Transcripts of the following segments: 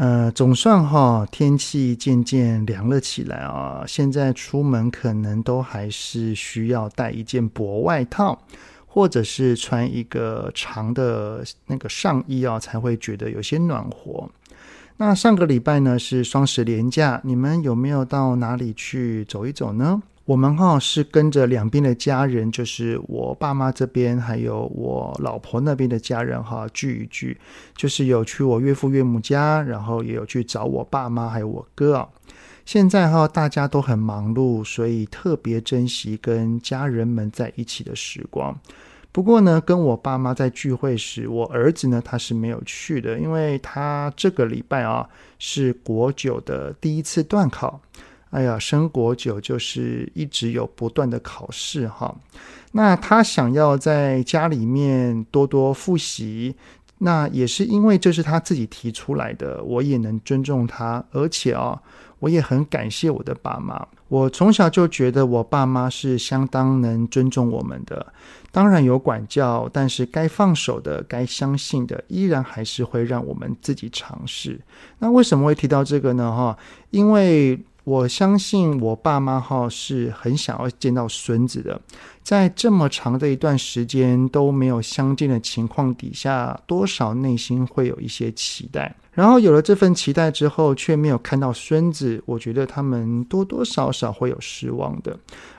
呃，总算哈，天气渐渐凉了起来啊。现在出门可能都还是需要带一件薄外套，或者是穿一个长的那个上衣啊，才会觉得有些暖和。那上个礼拜呢是双十连假，你们有没有到哪里去走一走呢？我们哈是跟着两边的家人，就是我爸妈这边，还有我老婆那边的家人哈聚一聚，就是有去我岳父岳母家，然后也有去找我爸妈还有我哥啊。现在哈大家都很忙碌，所以特别珍惜跟家人们在一起的时光。不过呢，跟我爸妈在聚会时，我儿子呢他是没有去的，因为他这个礼拜啊是国九的第一次段考。哎呀，升国九就是一直有不断的考试哈。那他想要在家里面多多复习，那也是因为这是他自己提出来的，我也能尊重他，而且啊，我也很感谢我的爸妈。我从小就觉得我爸妈是相当能尊重我们的，当然有管教，但是该放手的、该相信的，依然还是会让我们自己尝试。那为什么会提到这个呢？哈，因为。我相信我爸妈哈是很想要见到孙子的，在这么长的一段时间都没有相见的情况底下，多少内心会有一些期待。然后有了这份期待之后，却没有看到孙子，我觉得他们多多少少会有失望的。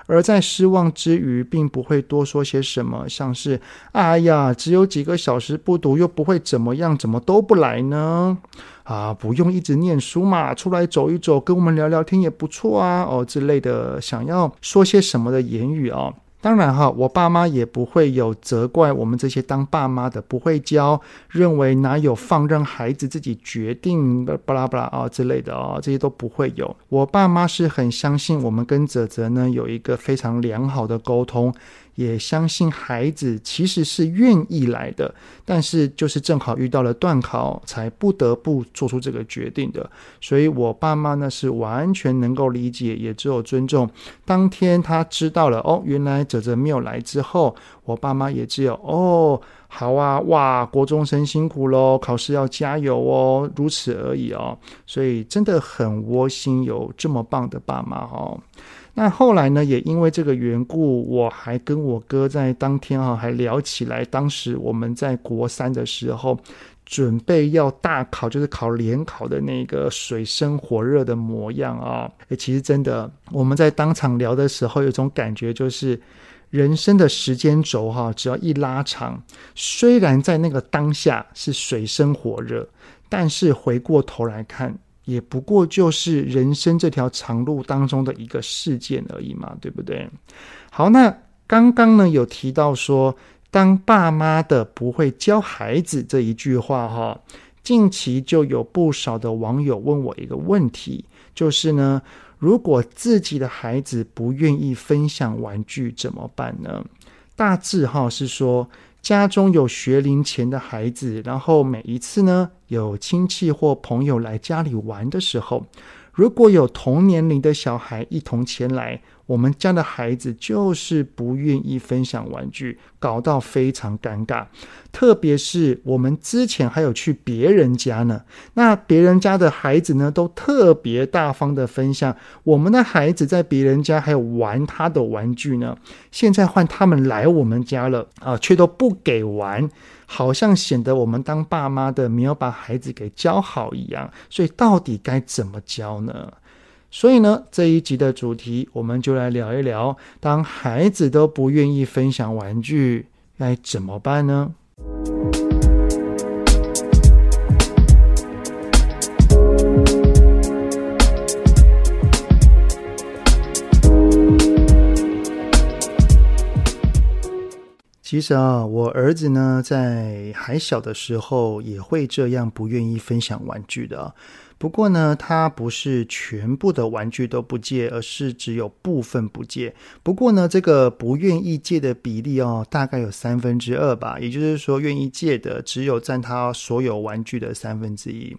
而在失望之余，并不会多说些什么，像是“哎呀，只有几个小时不读，又不会怎么样，怎么都不来呢？”啊，不用一直念书嘛，出来走一走，跟我们聊聊天也不错啊，哦之类的，想要说些什么的言语啊。当然哈，我爸妈也不会有责怪我们这些当爸妈的不会教，认为哪有放任孩子自己决定巴拉巴拉啊之类的啊，这些都不会有。我爸妈是很相信我们跟泽泽呢有一个非常良好的沟通。也相信孩子其实是愿意来的，但是就是正好遇到了段考，才不得不做出这个决定的。所以我爸妈呢是完全能够理解，也只有尊重。当天他知道了哦，原来泽泽没有来之后，我爸妈也只有哦，好啊，哇，国中生辛苦喽，考试要加油哦，如此而已哦。所以真的很窝心，有这么棒的爸妈哦。那后来呢，也因为这个缘故，我还跟我哥在当天哈还聊起来，当时我们在国三的时候，准备要大考，就是考联考的那个水深火热的模样啊。其实真的，我们在当场聊的时候，有种感觉就是，人生的时间轴哈，只要一拉长，虽然在那个当下是水深火热，但是回过头来看。也不过就是人生这条长路当中的一个事件而已嘛，对不对？好，那刚刚呢有提到说，当爸妈的不会教孩子这一句话哈，近期就有不少的网友问我一个问题，就是呢，如果自己的孩子不愿意分享玩具怎么办呢？大致哈是说。家中有学龄前的孩子，然后每一次呢，有亲戚或朋友来家里玩的时候，如果有同年龄的小孩一同前来。我们家的孩子就是不愿意分享玩具，搞到非常尴尬。特别是我们之前还有去别人家呢，那别人家的孩子呢，都特别大方的分享。我们的孩子在别人家还有玩他的玩具呢，现在换他们来我们家了啊，却都不给玩，好像显得我们当爸妈的没有把孩子给教好一样。所以到底该怎么教呢？所以呢，这一集的主题，我们就来聊一聊，当孩子都不愿意分享玩具，该怎么办呢？其实啊，我儿子呢，在还小的时候，也会这样不愿意分享玩具的。不过呢，他不是全部的玩具都不借，而是只有部分不借。不过呢，这个不愿意借的比例哦，大概有三分之二吧，也就是说，愿意借的只有占他所有玩具的三分之一。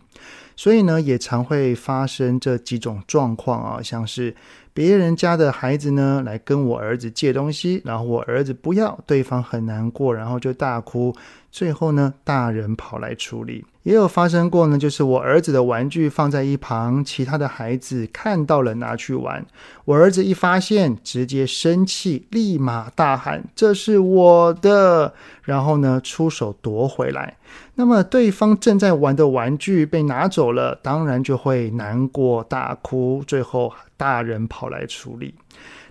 所以呢，也常会发生这几种状况啊，像是别人家的孩子呢，来跟我儿子借东西，然后我儿子不要，对方很难过，然后就大哭。最后呢，大人跑来处理，也有发生过呢。就是我儿子的玩具放在一旁，其他的孩子看到了拿去玩，我儿子一发现，直接生气，立马大喊：“这是我的！”然后呢，出手夺回来。那么对方正在玩的玩具被拿走了，当然就会难过大哭，最后大人跑来处理。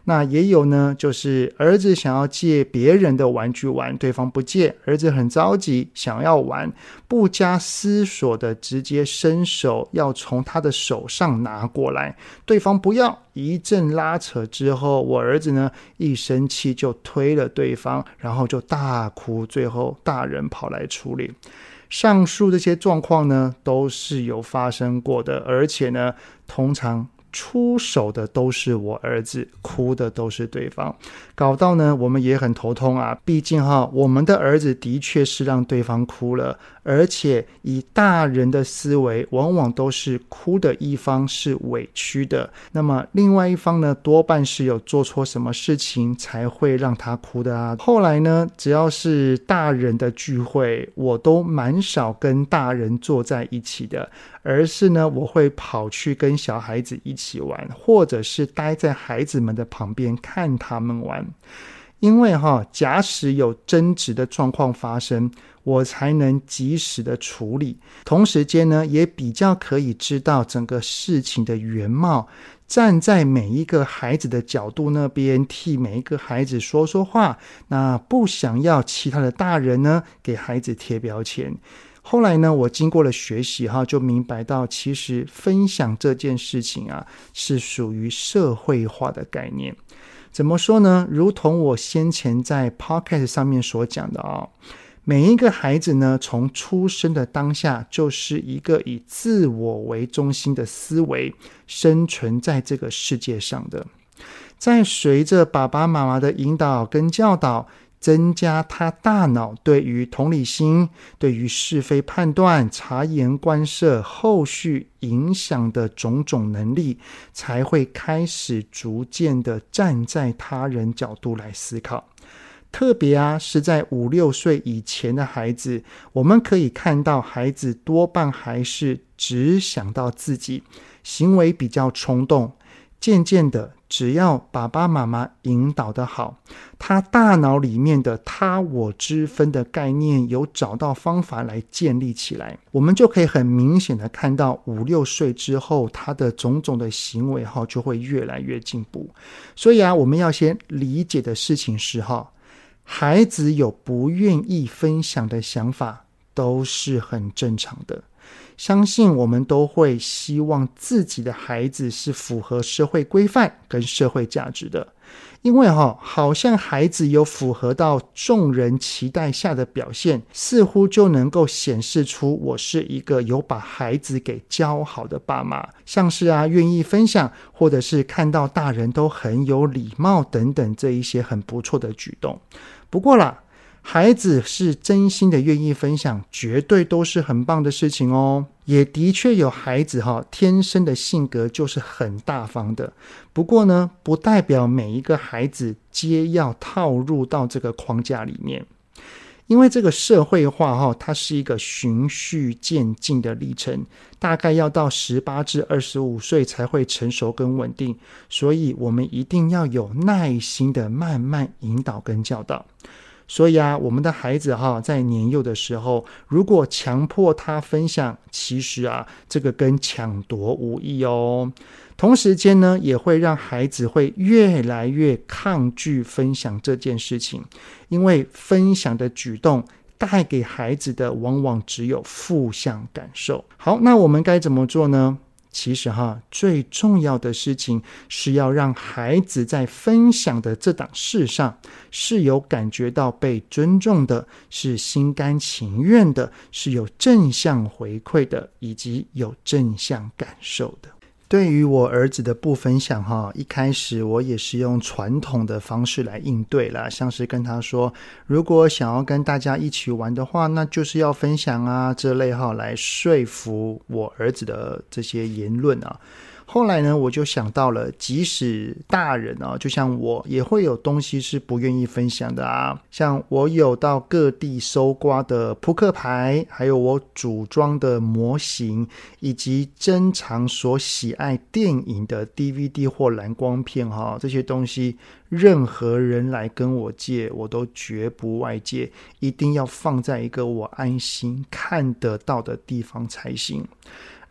那也有呢，就是儿子想要借别人的玩具玩，对方不借，儿子很着急想要玩，不加思索的直接伸手要从他的手上拿过来，对方不要，一阵拉扯之后，我儿子呢一生气就推了对方，然后就大哭，最后大人跑来处理。上述这些状况呢都是有发生过的，而且呢通常。出手的都是我儿子，哭的都是对方，搞到呢我们也很头痛啊。毕竟哈，我们的儿子的确是让对方哭了，而且以大人的思维，往往都是哭的一方是委屈的，那么另外一方呢，多半是有做错什么事情才会让他哭的啊。后来呢，只要是大人的聚会，我都蛮少跟大人坐在一起的。而是呢，我会跑去跟小孩子一起玩，或者是待在孩子们的旁边看他们玩。因为哈，假使有争执的状况发生，我才能及时的处理。同时间呢，也比较可以知道整个事情的原貌，站在每一个孩子的角度那边，替每一个孩子说说话。那不想要其他的大人呢，给孩子贴标签。后来呢，我经过了学习哈，就明白到，其实分享这件事情啊，是属于社会化的概念。怎么说呢？如同我先前在 Podcast 上面所讲的啊，每一个孩子呢，从出生的当下，就是一个以自我为中心的思维生存在这个世界上的。在随着爸爸妈妈的引导跟教导。增加他大脑对于同理心、对于是非判断、察言观色、后续影响的种种能力，才会开始逐渐的站在他人角度来思考。特别啊，是在五六岁以前的孩子，我们可以看到孩子多半还是只想到自己，行为比较冲动。渐渐的，只要爸爸妈妈引导的好，他大脑里面的他我之分的概念有找到方法来建立起来，我们就可以很明显的看到五六岁之后，他的种种的行为哈就会越来越进步。所以啊，我们要先理解的事情是哈，孩子有不愿意分享的想法都是很正常的。相信我们都会希望自己的孩子是符合社会规范跟社会价值的，因为哈，好像孩子有符合到众人期待下的表现，似乎就能够显示出我是一个有把孩子给教好的爸妈，像是啊，愿意分享，或者是看到大人都很有礼貌等等这一些很不错的举动。不过啦。孩子是真心的愿意分享，绝对都是很棒的事情哦。也的确有孩子哈，天生的性格就是很大方的。不过呢，不代表每一个孩子皆要套入到这个框架里面，因为这个社会化哈，它是一个循序渐进的历程，大概要到十八至二十五岁才会成熟跟稳定。所以，我们一定要有耐心的慢慢引导跟教导。所以啊，我们的孩子哈，在年幼的时候，如果强迫他分享，其实啊，这个跟抢夺无异哦。同时间呢，也会让孩子会越来越抗拒分享这件事情，因为分享的举动带给孩子的往往只有负向感受。好，那我们该怎么做呢？其实哈，最重要的事情是要让孩子在分享的这档事上是有感觉到被尊重的，是心甘情愿的，是有正向回馈的，以及有正向感受的。对于我儿子的不分享，哈，一开始我也是用传统的方式来应对啦，像是跟他说，如果想要跟大家一起玩的话，那就是要分享啊，这类哈，来说服我儿子的这些言论啊。后来呢，我就想到了，即使大人啊，就像我，也会有东西是不愿意分享的啊。像我有到各地搜刮的扑克牌，还有我组装的模型，以及珍藏所喜爱电影的 DVD 或蓝光片，哈，这些东西，任何人来跟我借，我都绝不外借，一定要放在一个我安心看得到的地方才行。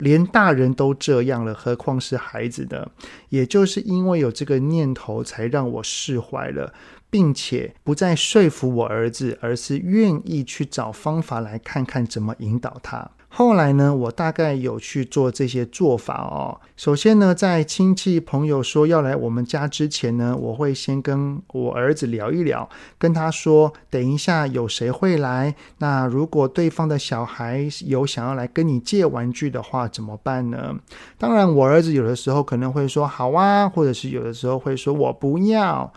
连大人都这样了，何况是孩子呢？也就是因为有这个念头，才让我释怀了，并且不再说服我儿子，而是愿意去找方法来看看怎么引导他。后来呢，我大概有去做这些做法哦。首先呢，在亲戚朋友说要来我们家之前呢，我会先跟我儿子聊一聊，跟他说，等一下有谁会来？那如果对方的小孩有想要来跟你借玩具的话，怎么办呢？当然，我儿子有的时候可能会说好啊，或者是有的时候会说我不要。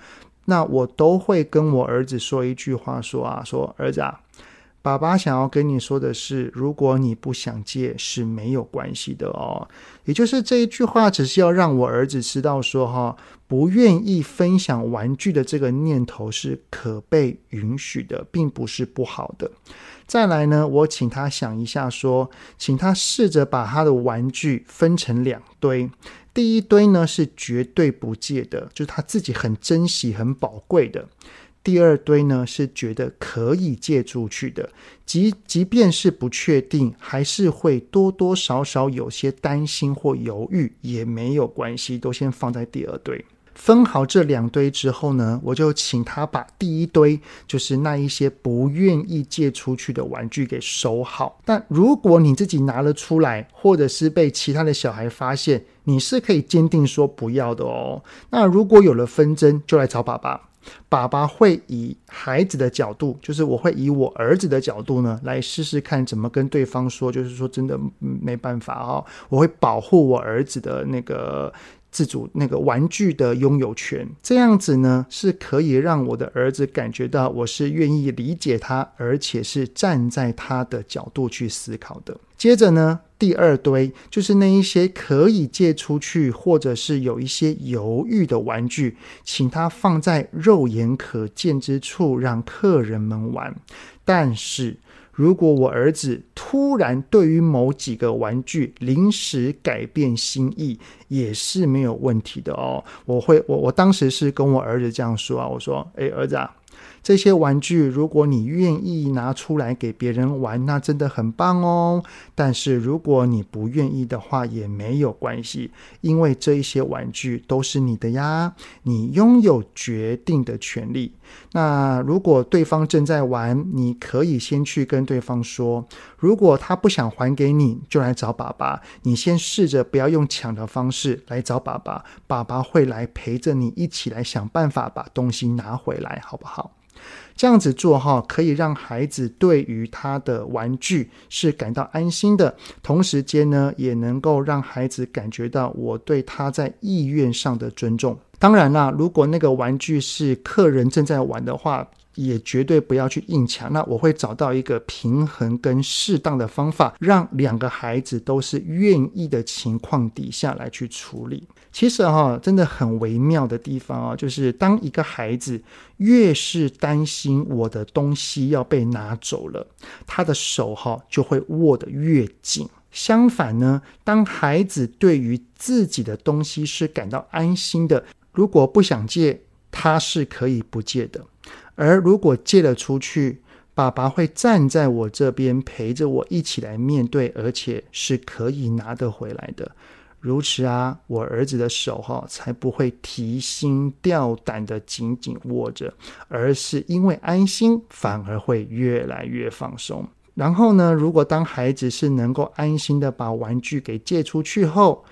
那我都会跟我儿子说一句话，说啊，说儿子啊。爸爸想要跟你说的是，如果你不想借是没有关系的哦。也就是这一句话，只是要让我儿子知道说，哈，不愿意分享玩具的这个念头是可被允许的，并不是不好的。再来呢，我请他想一下，说，请他试着把他的玩具分成两堆。第一堆呢是绝对不借的，就是他自己很珍惜、很宝贵的。第二堆呢，是觉得可以借出去的，即即便是不确定，还是会多多少少有些担心或犹豫，也没有关系，都先放在第二堆。分好这两堆之后呢，我就请他把第一堆，就是那一些不愿意借出去的玩具给收好。但如果你自己拿了出来，或者是被其他的小孩发现，你是可以坚定说不要的哦。那如果有了纷争，就来找爸爸。爸爸会以孩子的角度，就是我会以我儿子的角度呢，来试试看怎么跟对方说，就是说真的没办法哦，我会保护我儿子的那个自主那个玩具的拥有权，这样子呢是可以让我的儿子感觉到我是愿意理解他，而且是站在他的角度去思考的。接着呢，第二堆就是那一些可以借出去，或者是有一些犹豫的玩具，请他放在肉眼可见之处，让客人们玩。但是如果我儿子突然对于某几个玩具临时改变心意，也是没有问题的哦。我会，我我当时是跟我儿子这样说啊，我说：“哎，儿子啊。”这些玩具，如果你愿意拿出来给别人玩，那真的很棒哦。但是如果你不愿意的话，也没有关系，因为这一些玩具都是你的呀，你拥有决定的权利。那如果对方正在玩，你可以先去跟对方说，如果他不想还给你，就来找爸爸。你先试着不要用抢的方式来找爸爸，爸爸会来陪着你一起来想办法把东西拿回来，好不好？这样子做哈，可以让孩子对于他的玩具是感到安心的，同时间呢，也能够让孩子感觉到我对他在意愿上的尊重。当然啦，如果那个玩具是客人正在玩的话，也绝对不要去硬抢。那我会找到一个平衡跟适当的方法，让两个孩子都是愿意的情况底下来去处理。其实哈，真的很微妙的地方啊，就是当一个孩子越是担心我的东西要被拿走了，他的手哈就会握得越紧。相反呢，当孩子对于自己的东西是感到安心的，如果不想借，他是可以不借的。而如果借了出去，爸爸会站在我这边陪着我一起来面对，而且是可以拿得回来的。如此啊，我儿子的手哈才不会提心吊胆的紧紧握着，而是因为安心，反而会越来越放松。然后呢，如果当孩子是能够安心的把玩具给借出去后，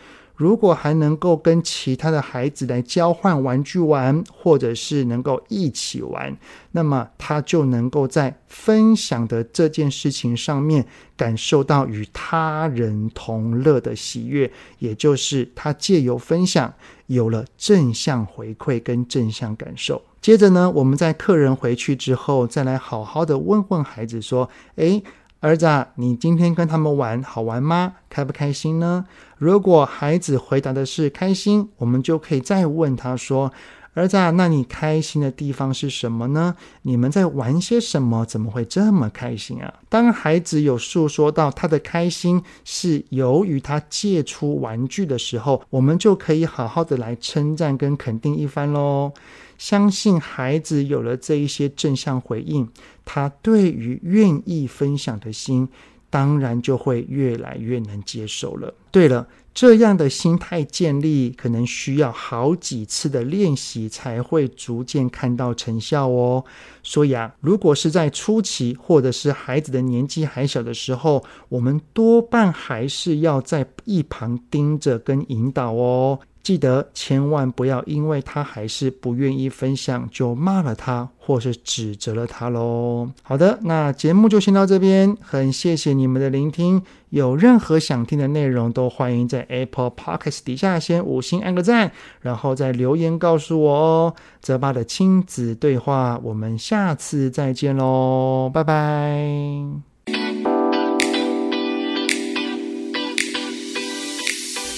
如果还能够跟其他的孩子来交换玩具玩，或者是能够一起玩，那么他就能够在分享的这件事情上面感受到与他人同乐的喜悦，也就是他借由分享有了正向回馈跟正向感受。接着呢，我们在客人回去之后，再来好好的问问孩子说：“诶。”儿子，你今天跟他们玩好玩吗？开不开心呢？如果孩子回答的是开心，我们就可以再问他说：“儿子啊，那你开心的地方是什么呢？你们在玩些什么？怎么会这么开心啊？”当孩子有诉说到他的开心是由于他借出玩具的时候，我们就可以好好的来称赞跟肯定一番喽。相信孩子有了这一些正向回应，他对于愿意分享的心，当然就会越来越能接受了。对了，这样的心态建立，可能需要好几次的练习，才会逐渐看到成效哦。所以啊，如果是在初期，或者是孩子的年纪还小的时候，我们多半还是要在一旁盯着跟引导哦。记得千万不要因为他还是不愿意分享，就骂了他，或是指责了他喽。好的，那节目就先到这边，很谢谢你们的聆听。有任何想听的内容，都欢迎在 Apple Podcast 底下先五星按个赞，然后再留言告诉我哦。泽爸的亲子对话，我们下次再见喽，拜拜。